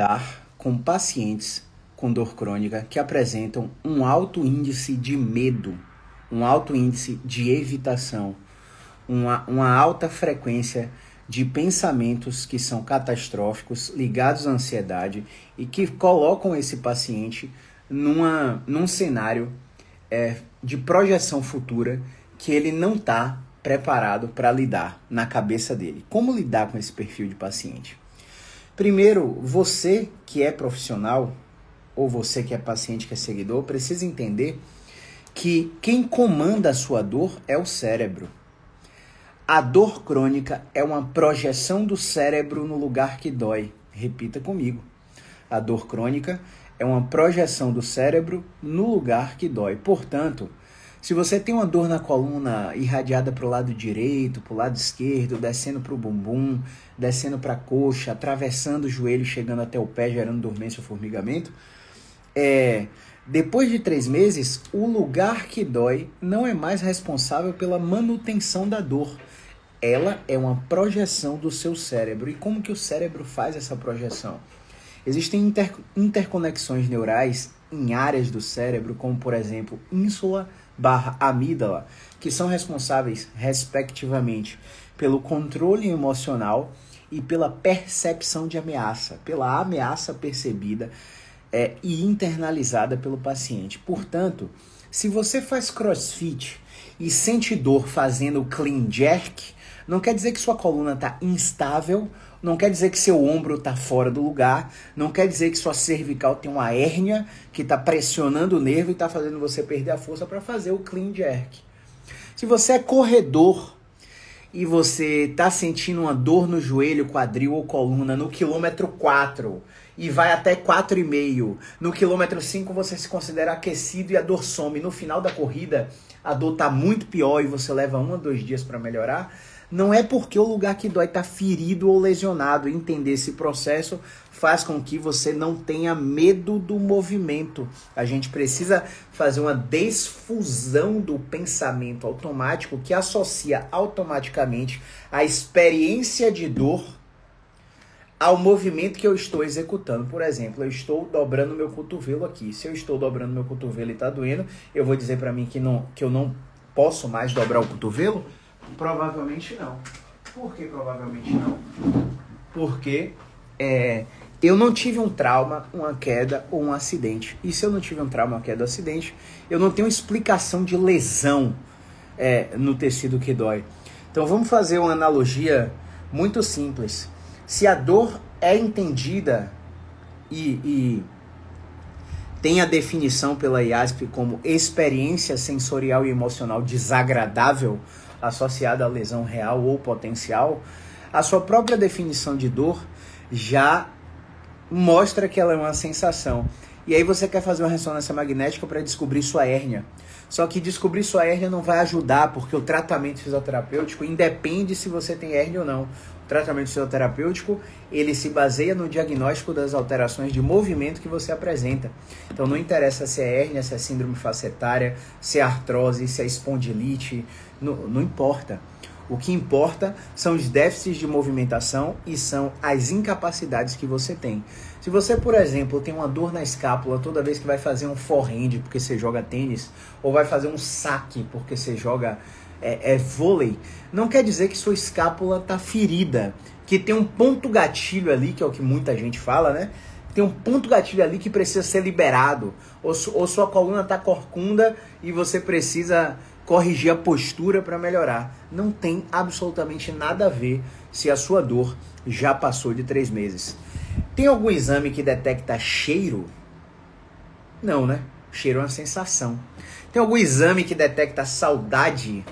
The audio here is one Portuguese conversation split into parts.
lidar com pacientes com dor crônica que apresentam um alto índice de medo, um alto índice de evitação, uma, uma alta frequência de pensamentos que são catastróficos, ligados à ansiedade e que colocam esse paciente numa, num cenário é, de projeção futura que ele não está preparado para lidar na cabeça dele. Como lidar com esse perfil de paciente? Primeiro, você que é profissional, ou você que é paciente, que é seguidor, precisa entender que quem comanda a sua dor é o cérebro. A dor crônica é uma projeção do cérebro no lugar que dói. Repita comigo. A dor crônica é uma projeção do cérebro no lugar que dói. Portanto, se você tem uma dor na coluna irradiada para o lado direito, para o lado esquerdo, descendo para o bumbum, descendo para a coxa, atravessando o joelho, chegando até o pé, gerando dormência ou formigamento, é, depois de três meses, o lugar que dói não é mais responsável pela manutenção da dor. Ela é uma projeção do seu cérebro. E como que o cérebro faz essa projeção? Existem inter interconexões neurais em áreas do cérebro, como por exemplo ínsula barra amígdala, que são responsáveis, respectivamente, pelo controle emocional e pela percepção de ameaça, pela ameaça percebida é, e internalizada pelo paciente. Portanto, se você faz crossfit e sente dor fazendo clean jerk, não quer dizer que sua coluna está instável não quer dizer que seu ombro está fora do lugar, não quer dizer que sua cervical tem uma hérnia que está pressionando o nervo e está fazendo você perder a força para fazer o clean jerk. Se você é corredor e você está sentindo uma dor no joelho, quadril ou coluna no quilômetro 4 e vai até 4,5, no quilômetro 5 você se considera aquecido e a dor some. No final da corrida, a dor está muito pior e você leva um ou dois dias para melhorar não é porque o lugar que dói está ferido ou lesionado. Entender esse processo faz com que você não tenha medo do movimento. A gente precisa fazer uma desfusão do pensamento automático que associa automaticamente a experiência de dor ao movimento que eu estou executando. Por exemplo, eu estou dobrando meu cotovelo aqui. Se eu estou dobrando meu cotovelo e está doendo, eu vou dizer para mim que, não, que eu não posso mais dobrar o cotovelo? Provavelmente não. Por que provavelmente não? Porque é, eu não tive um trauma, uma queda ou um acidente. E se eu não tive um trauma, uma queda ou um acidente, eu não tenho explicação de lesão é, no tecido que dói. Então vamos fazer uma analogia muito simples. Se a dor é entendida e, e tem a definição pela IASP como experiência sensorial e emocional desagradável, associada à lesão real ou potencial, a sua própria definição de dor já mostra que ela é uma sensação. E aí você quer fazer uma ressonância magnética para descobrir sua hérnia. Só que descobrir sua hérnia não vai ajudar, porque o tratamento fisioterapêutico independe se você tem hérnia ou não. Tratamento fisioterapêutico, ele se baseia no diagnóstico das alterações de movimento que você apresenta. Então não interessa se é hérnia, se é síndrome facetária, se é artrose, se é espondilite, não, não importa. O que importa são os déficits de movimentação e são as incapacidades que você tem. Se você, por exemplo, tem uma dor na escápula toda vez que vai fazer um forehand porque você joga tênis, ou vai fazer um saque porque você joga é, é vôlei, não quer dizer que sua escápula está ferida, que tem um ponto gatilho ali, que é o que muita gente fala, né? Tem um ponto gatilho ali que precisa ser liberado, ou, ou sua coluna está corcunda e você precisa corrigir a postura para melhorar. Não tem absolutamente nada a ver se a sua dor já passou de três meses. Tem algum exame que detecta cheiro? Não, né? Cheiro é uma sensação. Tem algum exame que detecta saudade?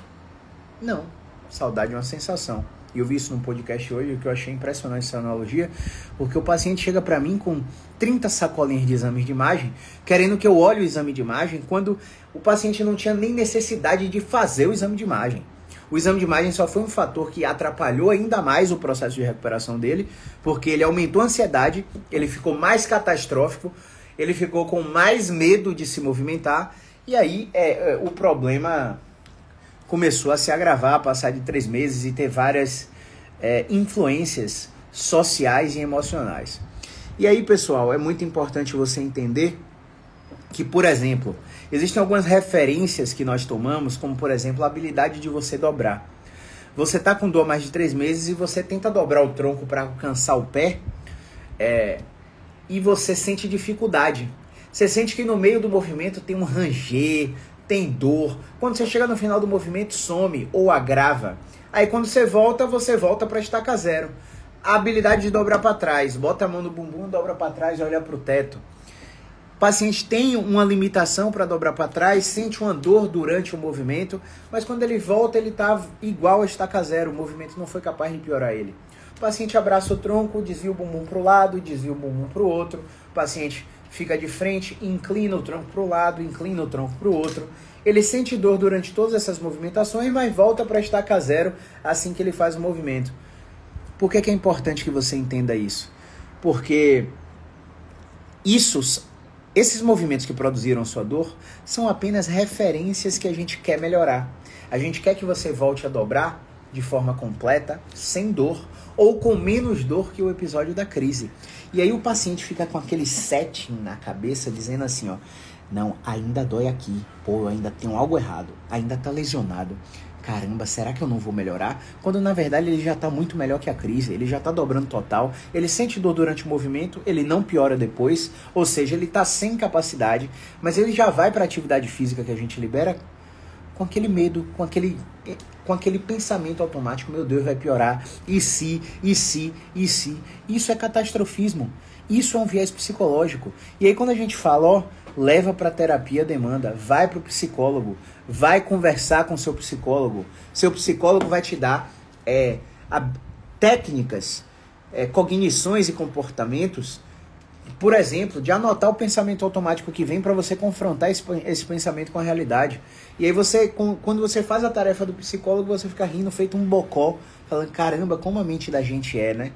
Não. Saudade é uma sensação. E eu vi isso num podcast hoje, que eu achei impressionante essa analogia, porque o paciente chega para mim com 30 sacolinhas de exames de imagem, querendo que eu olhe o exame de imagem, quando o paciente não tinha nem necessidade de fazer o exame de imagem. O exame de imagem só foi um fator que atrapalhou ainda mais o processo de recuperação dele, porque ele aumentou a ansiedade, ele ficou mais catastrófico, ele ficou com mais medo de se movimentar, e aí é, é o problema começou a se agravar, a passar de três meses e ter várias é, influências sociais e emocionais. E aí, pessoal, é muito importante você entender que, por exemplo, existem algumas referências que nós tomamos, como por exemplo a habilidade de você dobrar. Você está com dor mais de três meses e você tenta dobrar o tronco para alcançar o pé é, e você sente dificuldade. Você sente que no meio do movimento tem um ranger, tem dor. Quando você chega no final do movimento, some ou agrava. Aí quando você volta, você volta para estaca zero. A habilidade de dobrar para trás, bota a mão no bumbum, dobra para trás olha para o teto. O paciente tem uma limitação para dobrar para trás, sente uma dor durante o movimento, mas quando ele volta, ele está igual a estaca zero. O movimento não foi capaz de piorar ele. O paciente abraça o tronco, desvia o bumbum para o lado, desvia o bumbum para o outro. O paciente fica de frente, inclina o tronco para o lado, inclina o tronco para o outro. Ele sente dor durante todas essas movimentações, mas volta para estaca zero assim que ele faz o movimento. Por que, que é importante que você entenda isso? Porque isso esses movimentos que produziram sua dor são apenas referências que a gente quer melhorar. A gente quer que você volte a dobrar de forma completa, sem dor ou com menos dor que o episódio da crise. E aí o paciente fica com aquele setting na cabeça dizendo assim, ó, não, ainda dói aqui, pô, eu ainda tenho algo errado, ainda tá lesionado. Caramba, será que eu não vou melhorar? Quando na verdade ele já está muito melhor que a crise, ele já está dobrando total, ele sente dor durante o movimento, ele não piora depois, ou seja, ele está sem capacidade, mas ele já vai para a atividade física que a gente libera com aquele medo, com aquele com aquele pensamento automático, meu Deus, vai piorar, e se, e se, e se. Isso é catastrofismo. Isso é um viés psicológico. E aí quando a gente fala, ó, leva para terapia demanda, vai para o psicólogo, vai conversar com seu psicólogo. Seu psicólogo vai te dar é, a, técnicas, é, cognições e comportamentos, por exemplo, de anotar o pensamento automático que vem para você confrontar esse, esse, pensamento com a realidade. E aí você, com, quando você faz a tarefa do psicólogo, você fica rindo feito um bocó, falando, caramba, como a mente da gente é, né?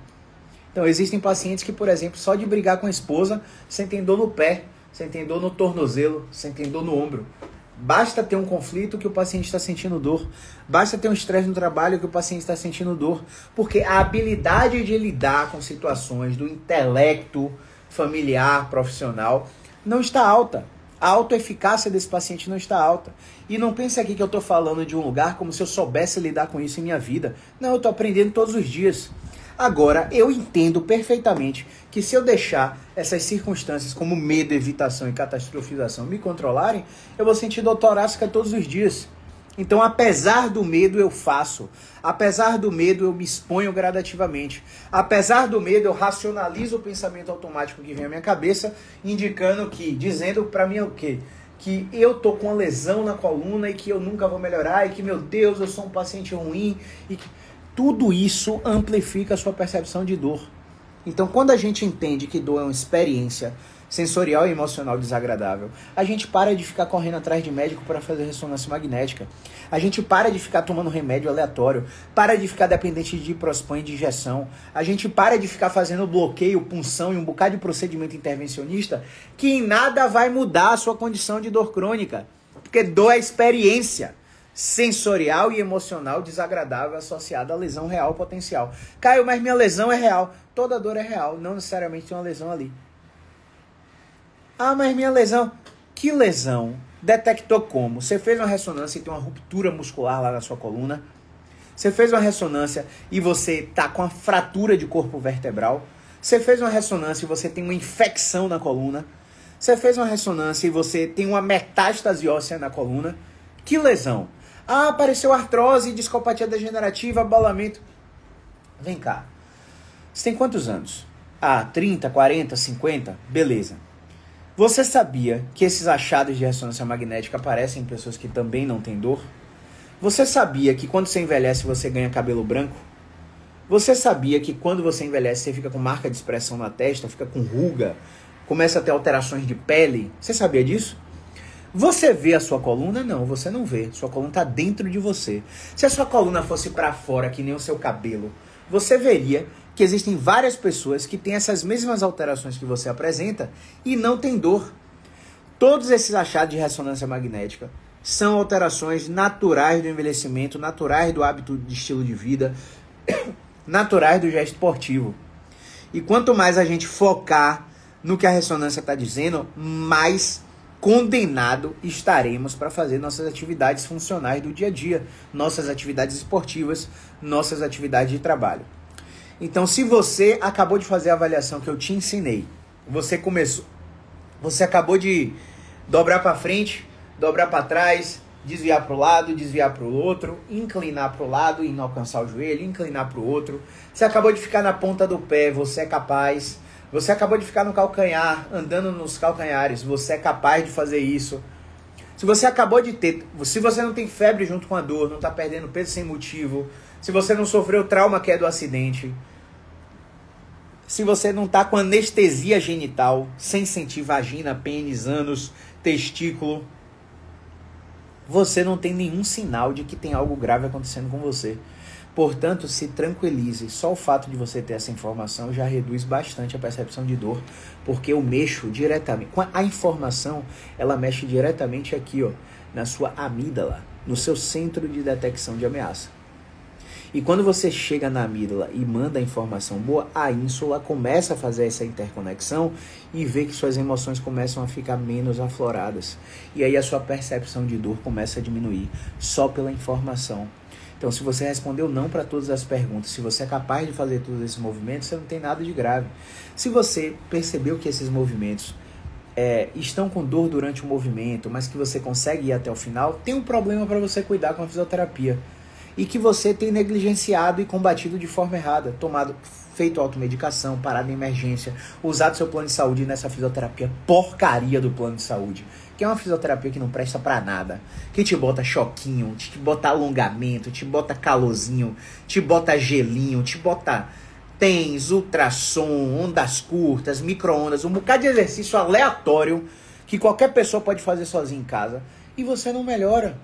Então, existem pacientes que, por exemplo, só de brigar com a esposa, sentem dor no pé, sentem dor no tornozelo, sentem dor no ombro. Basta ter um conflito que o paciente está sentindo dor. Basta ter um estresse no trabalho que o paciente está sentindo dor. Porque a habilidade de lidar com situações do intelecto familiar, profissional, não está alta. A autoeficácia desse paciente não está alta. E não pense aqui que eu estou falando de um lugar como se eu soubesse lidar com isso em minha vida. Não, eu estou aprendendo todos os dias. Agora, eu entendo perfeitamente que se eu deixar essas circunstâncias como medo, evitação e catastrofização me controlarem, eu vou sentir dor torácica todos os dias. Então, apesar do medo, eu faço. Apesar do medo, eu me exponho gradativamente. Apesar do medo, eu racionalizo o pensamento automático que vem à minha cabeça, indicando que, dizendo para mim o quê? Que eu tô com uma lesão na coluna e que eu nunca vou melhorar e que, meu Deus, eu sou um paciente ruim e que tudo isso amplifica a sua percepção de dor. Então, quando a gente entende que dor é uma experiência sensorial e emocional desagradável, a gente para de ficar correndo atrás de médico para fazer ressonância magnética. A gente para de ficar tomando remédio aleatório, para de ficar dependente de diprospan e de injeção. A gente para de ficar fazendo bloqueio, punção e um bocado de procedimento intervencionista que em nada vai mudar a sua condição de dor crônica. Porque dor é experiência sensorial e emocional desagradável associada à lesão real potencial. Caio, mas minha lesão é real. Toda dor é real, não necessariamente tem uma lesão ali. Ah, mas minha lesão. Que lesão? Detectou como? Você fez uma ressonância e tem uma ruptura muscular lá na sua coluna. Você fez uma ressonância e você tá com a fratura de corpo vertebral. Você fez uma ressonância e você tem uma infecção na coluna. Você fez uma ressonância e você tem uma metástase óssea na coluna. Que lesão? Ah, apareceu artrose, discopatia degenerativa, abalamento. Vem cá. Você tem quantos anos? Ah, 30, 40, 50? Beleza. Você sabia que esses achados de ressonância magnética aparecem em pessoas que também não têm dor? Você sabia que quando você envelhece você ganha cabelo branco? Você sabia que quando você envelhece você fica com marca de expressão na testa, fica com ruga, começa a ter alterações de pele? Você sabia disso? Você vê a sua coluna? Não, você não vê. Sua coluna está dentro de você. Se a sua coluna fosse para fora, que nem o seu cabelo, você veria que existem várias pessoas que têm essas mesmas alterações que você apresenta e não tem dor. Todos esses achados de ressonância magnética são alterações naturais do envelhecimento, naturais do hábito de estilo de vida, naturais do gesto esportivo. E quanto mais a gente focar no que a ressonância está dizendo, mais condenado estaremos para fazer nossas atividades funcionais do dia a dia, nossas atividades esportivas, nossas atividades de trabalho. Então, se você acabou de fazer a avaliação que eu te ensinei, você começou, você acabou de dobrar para frente, dobrar para trás, desviar para o lado, desviar para o outro, inclinar para o lado e não alcançar o joelho, inclinar para o outro. Você acabou de ficar na ponta do pé, você é capaz. Você acabou de ficar no calcanhar, andando nos calcanhares, você é capaz de fazer isso. Se você acabou de ter, se você não tem febre junto com a dor, não está perdendo peso sem motivo, se você não sofreu trauma que é do acidente, se você não está com anestesia genital, sem sentir vagina, pênis, ânus, testículo, você não tem nenhum sinal de que tem algo grave acontecendo com você. Portanto, se tranquilize. Só o fato de você ter essa informação já reduz bastante a percepção de dor, porque eu mexo diretamente. A informação, ela mexe diretamente aqui, ó, na sua amígdala, no seu centro de detecção de ameaça. E quando você chega na amígdala e manda a informação boa, a ínsula começa a fazer essa interconexão e vê que suas emoções começam a ficar menos afloradas. E aí a sua percepção de dor começa a diminuir só pela informação. Então, se você respondeu não para todas as perguntas, se você é capaz de fazer todos esses movimentos, você não tem nada de grave. Se você percebeu que esses movimentos é, estão com dor durante o movimento, mas que você consegue ir até o final, tem um problema para você cuidar com a fisioterapia. E que você tem negligenciado e combatido de forma errada, tomado, feito automedicação, parado em emergência, usado seu plano de saúde nessa fisioterapia porcaria do plano de saúde que é uma fisioterapia que não presta para nada, que te bota choquinho, te bota alongamento, te bota calorzinho, te bota gelinho, te bota tens, ultrassom, ondas curtas, micro-ondas, um bocado de exercício aleatório que qualquer pessoa pode fazer sozinho em casa e você não melhora.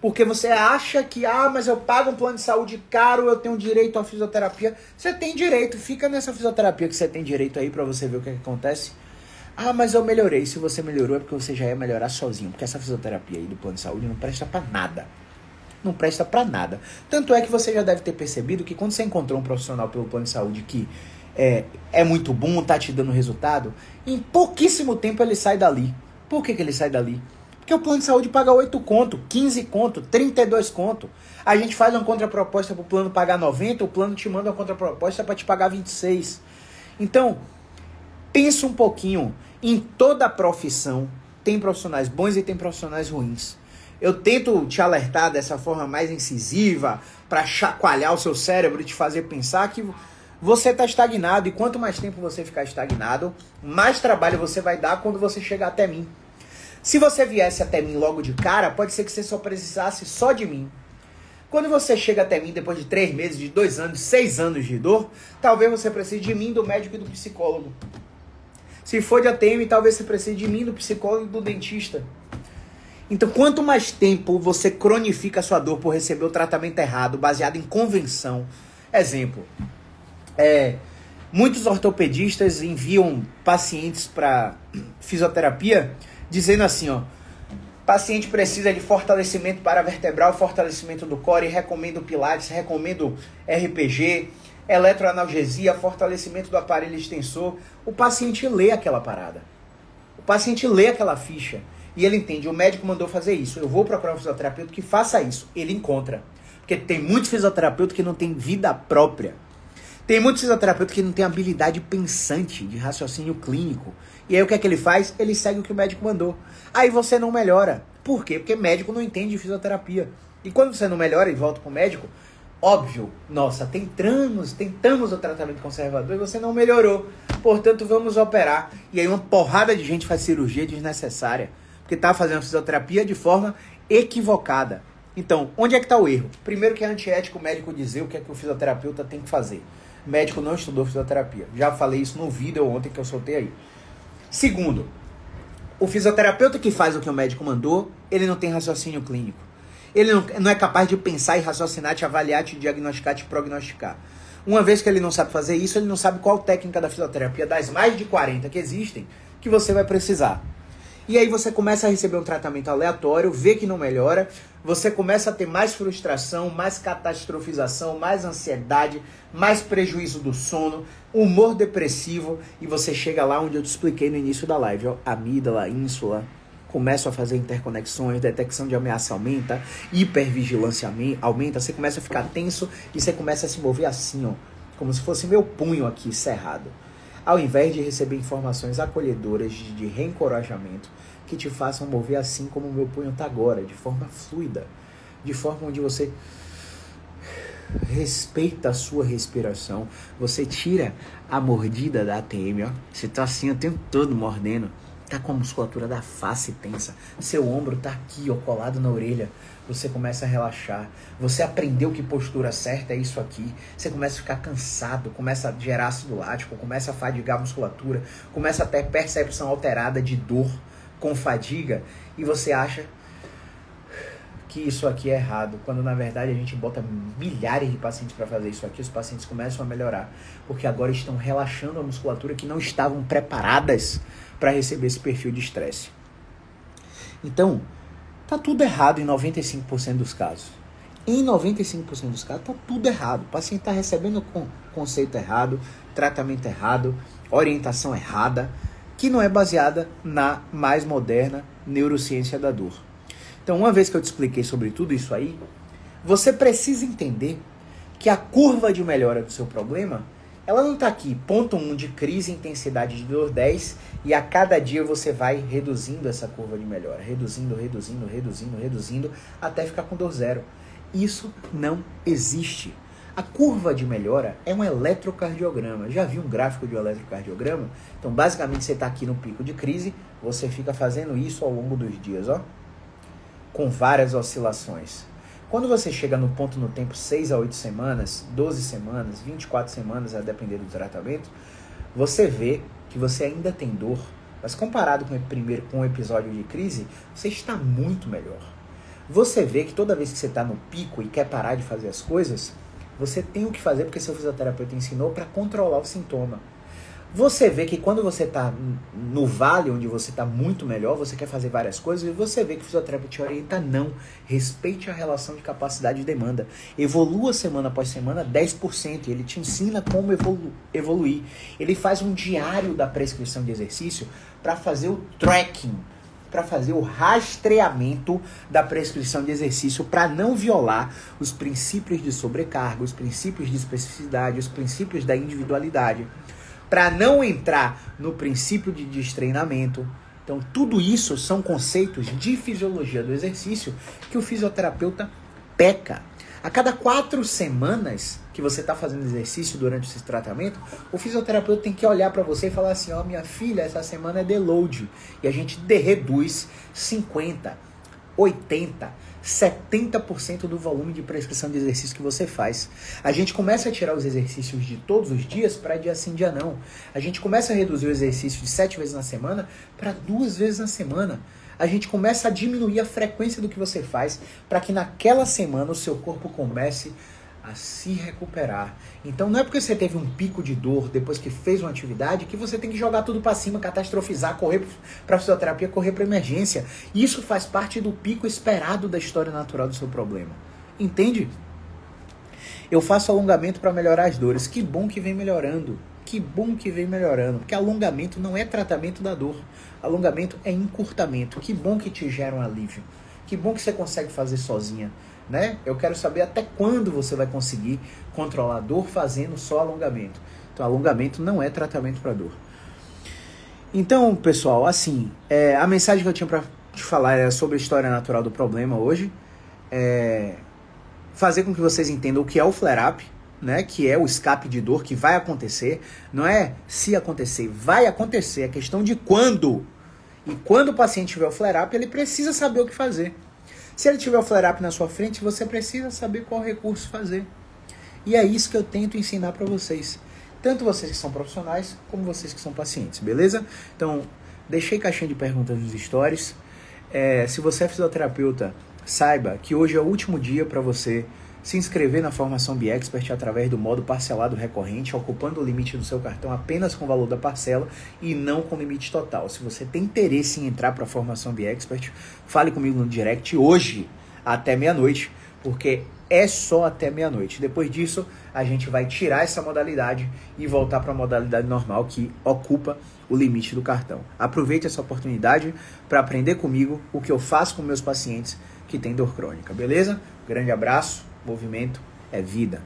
Porque você acha que, ah, mas eu pago um plano de saúde caro, eu tenho direito à fisioterapia. Você tem direito, fica nessa fisioterapia que você tem direito aí para você ver o que, é que acontece. Ah, mas eu melhorei. Se você melhorou é porque você já ia melhorar sozinho. Porque essa fisioterapia aí do plano de saúde não presta para nada. Não presta para nada. Tanto é que você já deve ter percebido que quando você encontrou um profissional pelo plano de saúde que é, é muito bom, tá te dando resultado, em pouquíssimo tempo ele sai dali. Por que, que ele sai dali? Porque o plano de saúde paga 8 conto, 15 conto, 32 conto. A gente faz uma contraproposta para o plano pagar 90, o plano te manda uma contraproposta para te pagar 26. Então, pensa um pouquinho em toda profissão tem profissionais bons e tem profissionais ruins. Eu tento te alertar dessa forma mais incisiva para chacoalhar o seu cérebro e te fazer pensar que você está estagnado e quanto mais tempo você ficar estagnado, mais trabalho você vai dar quando você chegar até mim. Se você viesse até mim logo de cara, pode ser que você só precisasse só de mim. Quando você chega até mim depois de três meses, de dois anos, seis anos de dor, talvez você precise de mim, do médico e do psicólogo. Se for de ATM, talvez você precise de mim, do psicólogo e do dentista. Então, quanto mais tempo você cronifica a sua dor por receber o tratamento errado, baseado em convenção. Exemplo, é, muitos ortopedistas enviam pacientes para fisioterapia dizendo assim, ó, paciente precisa de fortalecimento para vertebral, fortalecimento do core, recomendo pilates, recomendo RPG, eletroanalgesia, fortalecimento do aparelho extensor. O paciente lê aquela parada. O paciente lê aquela ficha e ele entende, o médico mandou fazer isso. Eu vou procurar um fisioterapeuta que faça isso. Ele encontra. Porque tem muitos fisioterapeutas que não tem vida própria. Tem muitos fisioterapeutas que não tem habilidade pensante de raciocínio clínico. E aí o que é que ele faz? Ele segue o que o médico mandou. Aí você não melhora. Por quê? Porque médico não entende de fisioterapia. E quando você não melhora e volta pro médico, Óbvio, nossa, tentamos, tentamos o tratamento conservador e você não melhorou. Portanto, vamos operar. E aí uma porrada de gente faz cirurgia desnecessária, porque está fazendo fisioterapia de forma equivocada. Então, onde é que está o erro? Primeiro que é antiético o médico dizer o que é que o fisioterapeuta tem que fazer. Médico não estudou fisioterapia. Já falei isso no vídeo ontem que eu soltei aí. Segundo, o fisioterapeuta que faz o que o médico mandou, ele não tem raciocínio clínico. Ele não, não é capaz de pensar e raciocinar, te avaliar, te diagnosticar, te prognosticar. Uma vez que ele não sabe fazer isso, ele não sabe qual técnica da fisioterapia, das mais de 40 que existem, que você vai precisar. E aí você começa a receber um tratamento aleatório, vê que não melhora, você começa a ter mais frustração, mais catastrofização, mais ansiedade, mais prejuízo do sono, humor depressivo e você chega lá onde eu te expliquei no início da live, ó, amígdala, ínsula, começa a fazer interconexões, detecção de ameaça aumenta, hipervigilância aumenta, você começa a ficar tenso e você começa a se mover assim, ó, como se fosse meu punho aqui cerrado. Ao invés de receber informações acolhedoras de, reencorajamento que te façam mover assim como o meu punho está agora, de forma fluida, de forma onde você respeita a sua respiração, você tira a mordida da ATM, ó. Você tá assim o tempo todo mordendo. Tá com a musculatura da face tensa, seu ombro tá aqui, ó, colado na orelha, você começa a relaxar, você aprendeu que postura certa é isso aqui, você começa a ficar cansado, começa a gerar ácido lático, começa a fadigar a musculatura, começa a ter percepção alterada de dor com fadiga, e você acha que isso aqui é errado, quando na verdade a gente bota milhares de pacientes para fazer isso aqui, os pacientes começam a melhorar, porque agora estão relaxando a musculatura que não estavam preparadas para receber esse perfil de estresse. Então, tá tudo errado em 95% dos casos. Em 95% dos casos, tá tudo errado. O paciente está recebendo conceito errado, tratamento errado, orientação errada, que não é baseada na mais moderna neurociência da dor. Então, uma vez que eu te expliquei sobre tudo isso aí, você precisa entender que a curva de melhora do seu problema ela não está aqui, ponto 1 um de crise, intensidade de dor 10, e a cada dia você vai reduzindo essa curva de melhora, reduzindo, reduzindo, reduzindo, reduzindo, até ficar com dor zero. Isso não existe. A curva de melhora é um eletrocardiograma. Já viu um gráfico de um eletrocardiograma? Então, basicamente, você está aqui no pico de crise, você fica fazendo isso ao longo dos dias, ó, com várias oscilações. Quando você chega no ponto no tempo 6 a 8 semanas, 12 semanas, 24 semanas, a depender do tratamento, você vê que você ainda tem dor, mas comparado com o primeiro com o episódio de crise, você está muito melhor. Você vê que toda vez que você está no pico e quer parar de fazer as coisas, você tem o que fazer porque seu fisioterapeuta ensinou para controlar o sintoma. Você vê que quando você está no vale, onde você está muito melhor, você quer fazer várias coisas, e você vê que o fisioterapeuta te orienta, não. Respeite a relação de capacidade e demanda. Evolua semana após semana 10%. E ele te ensina como evolu evoluir. Ele faz um diário da prescrição de exercício para fazer o tracking, para fazer o rastreamento da prescrição de exercício, para não violar os princípios de sobrecarga, os princípios de especificidade, os princípios da individualidade para não entrar no princípio de destreinamento. Então, tudo isso são conceitos de fisiologia do exercício que o fisioterapeuta peca. A cada quatro semanas que você está fazendo exercício durante esse tratamento, o fisioterapeuta tem que olhar para você e falar assim: ó, oh, minha filha, essa semana é deload. E a gente reduz 50, 80, 70% do volume de prescrição de exercício que você faz. A gente começa a tirar os exercícios de todos os dias para dia sim, dia não. A gente começa a reduzir o exercício de sete vezes na semana para duas vezes na semana. A gente começa a diminuir a frequência do que você faz para que naquela semana o seu corpo comece a se recuperar. Então não é porque você teve um pico de dor depois que fez uma atividade que você tem que jogar tudo para cima, catastrofizar, correr para fisioterapia, correr para emergência. Isso faz parte do pico esperado da história natural do seu problema. Entende? Eu faço alongamento para melhorar as dores. Que bom que vem melhorando. Que bom que vem melhorando. Porque alongamento não é tratamento da dor. Alongamento é encurtamento. Que bom que te gera um alívio. Que bom que você consegue fazer sozinha né? Eu quero saber até quando você vai conseguir controlar a dor fazendo só alongamento. Então, alongamento não é tratamento para dor. Então, pessoal, assim, é, a mensagem que eu tinha para te falar é sobre a história natural do problema hoje. É fazer com que vocês entendam o que é o flare-up, né? Que é o escape de dor que vai acontecer. Não é se acontecer, vai acontecer. É questão de quando. E quando o paciente tiver o flare-up, ele precisa saber o que fazer. Se ele tiver o flare-up na sua frente, você precisa saber qual recurso fazer. E é isso que eu tento ensinar para vocês. Tanto vocês que são profissionais, como vocês que são pacientes, beleza? Então, deixei caixinha de perguntas nos stories. É, se você é fisioterapeuta, saiba que hoje é o último dia para você se inscrever na formação BiExpert através do modo parcelado recorrente, ocupando o limite do seu cartão apenas com o valor da parcela e não com limite total. Se você tem interesse em entrar para a formação BiExpert, fale comigo no direct hoje até meia-noite, porque é só até meia-noite. Depois disso, a gente vai tirar essa modalidade e voltar para a modalidade normal que ocupa o limite do cartão. Aproveite essa oportunidade para aprender comigo o que eu faço com meus pacientes que têm dor crônica, beleza? Grande abraço Movimento é vida.